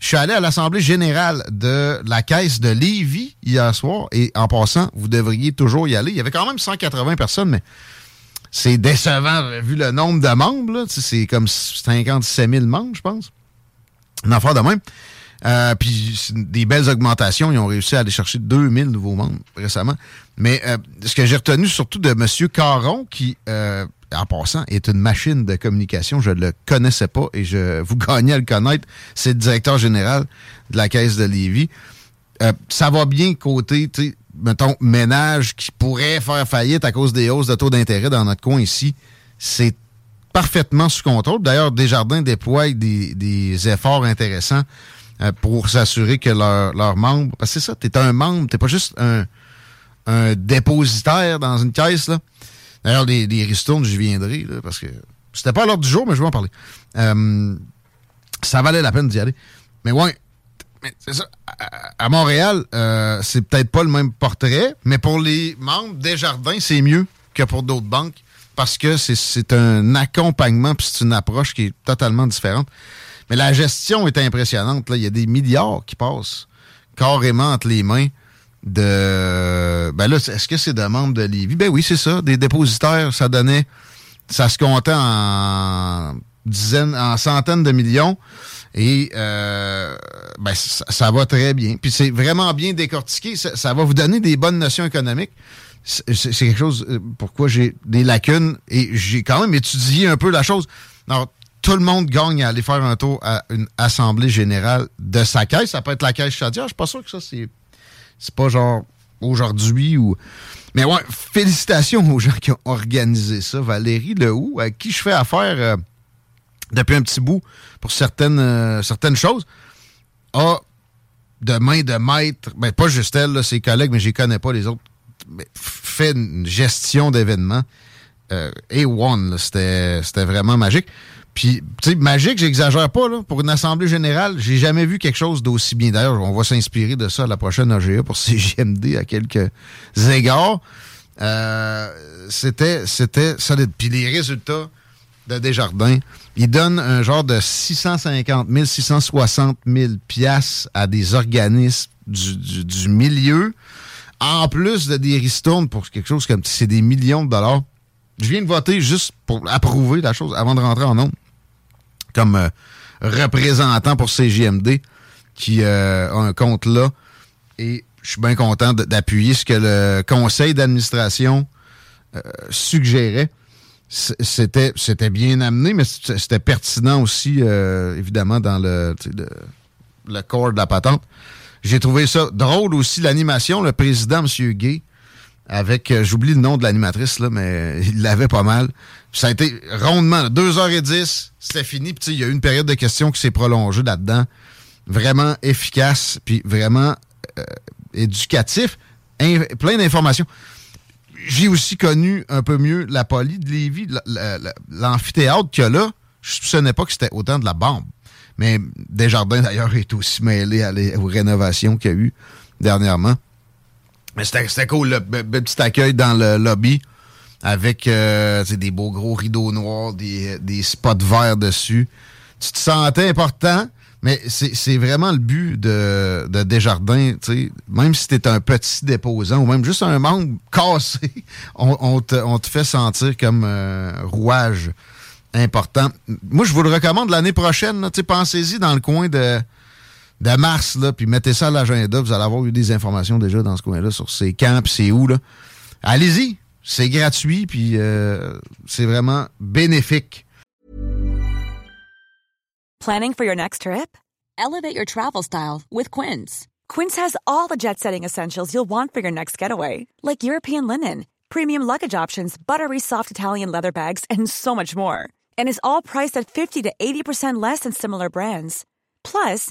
Je suis allé à l'Assemblée générale de la Caisse de Lévis hier soir et en passant, vous devriez toujours y aller. Il y avait quand même 180 personnes, mais c'est décevant vu le nombre de membres. C'est comme 57 000 membres, je pense. Une affaire de même. Euh, puis des belles augmentations. Ils ont réussi à aller chercher 2000 nouveaux membres récemment. Mais euh, ce que j'ai retenu surtout de M. Caron, qui, euh, en passant, est une machine de communication, je ne le connaissais pas et je vous gagnez à le connaître. C'est le directeur général de la Caisse de Lévis. Euh, ça va bien côté, tu mettons, ménage qui pourrait faire faillite à cause des hausses de taux d'intérêt dans notre coin ici. C'est parfaitement sous contrôle. D'ailleurs, Desjardins déploie des, des efforts intéressants euh, pour s'assurer que leurs leurs membres... Parce que c'est ça, t'es un membre, t'es pas juste un, un dépositaire dans une caisse. là. D'ailleurs, les, les ristournes, j'y viendrai, là, parce que c'était pas à l'ordre du jour, mais je vais en parler. Euh, ça valait la peine d'y aller. Mais ouais, c'est ça. À, Montréal, euh, c'est peut-être pas le même portrait, mais pour les membres des jardins, c'est mieux que pour d'autres banques parce que c'est- c'est un accompagnement puis c'est une approche qui est totalement différente. Mais la gestion est impressionnante. là. Il y a des milliards qui passent carrément entre les mains de. Ben là, est-ce que c'est de membres de Lévis? Ben oui, c'est ça. Des dépositaires, ça donnait. Ça se comptait en dizaines, en centaines de millions. Et euh, ben, ça, va très bien. Puis c'est vraiment bien décortiqué. Ça, va vous donner des bonnes notions économiques. C'est c'est quelque chose euh, pourquoi j'ai des lacunes et j'ai quand même étudié un peu la chose. Alors, tout le monde gagne à aller faire un tour à une assemblée générale de sa caisse. Ça peut être la caisse Chaudière. Je suis pas sûr que ça, c'est c'est pas genre aujourd'hui ou. Mais ouais, félicitations aux gens qui ont organisé ça. Valérie Lehoux, à qui je fais affaire euh, depuis un petit bout pour certaines, euh, certaines choses, a de main de maître, ben pas juste elle, ses collègues, mais je connais pas les autres, fait une gestion d'événements. Euh, A1, là, c'était c'était vraiment magique. Puis, tu sais, magique, j'exagère pas, là. Pour une assemblée générale, j'ai jamais vu quelque chose d'aussi bien. D'ailleurs, on va s'inspirer de ça à la prochaine AGA pour CGMD à quelques égards. Euh, c'était, c'était solide. Puis les résultats de Desjardins, ils donnent un genre de 650 000, 660 000 piastres à des organismes du, du- du milieu, en plus de des ristournes pour quelque chose comme c'est des millions de dollars. Je viens de voter juste pour approuver la chose avant de rentrer en nombre comme euh, représentant pour CGMD qui euh, a un compte là. Et je suis bien content d'appuyer ce que le conseil d'administration euh, suggérait. C'était c'était bien amené, mais c'était pertinent aussi, évidemment, dans le, le, le corps de la patente. J'ai trouvé ça drôle aussi, l'animation. Le président, M. Gay, avec, euh, j'oublie le nom de l'animatrice, là, mais il l'avait pas mal. Ça a été rondement, là, 2h10, c'était fini. Puis il y a eu une période de questions qui s'est prolongée là-dedans. Vraiment efficace, puis vraiment euh, éducatif, in- plein d'informations. J'ai aussi connu un peu mieux la poly de Lévis, la- la- la- l'amphithéâtre qu'il y a là. Je soupçonnais pas que c'était autant de la bombe. Mais Desjardins, d'ailleurs, est aussi mêlé les- aux rénovations qu'il y a eu dernièrement. Mais c'était cool, le, petit accueil dans le lobby avec euh, tu des beaux gros rideaux noirs, des, des spots verts dessus. Tu te sentais important, mais c'est vraiment le but de, de Desjardins. tu sais, Même si t'es un petit déposant ou même juste un membre cassé, on, te, on te fait sentir comme rouage important. Moi, je vous le recommande l'année prochaine. Pensez-y dans le coin de, de mars, là, puis mettez ça à l'agenda. Vous allez avoir eu des informations déjà dans ce coin-là sur ces camps, c'est où. là. Allez-y, c'est gratuit, puis euh, c'est vraiment bénéfique. Planning for your next trip? Elevate your travel style with Quince. Quince has all the jet-setting essentials you'll want for your next getaway, like European linen, premium luggage options, buttery soft Italian leather bags, and so much more. And is all priced at 50 to 80% less than similar brands. Plus,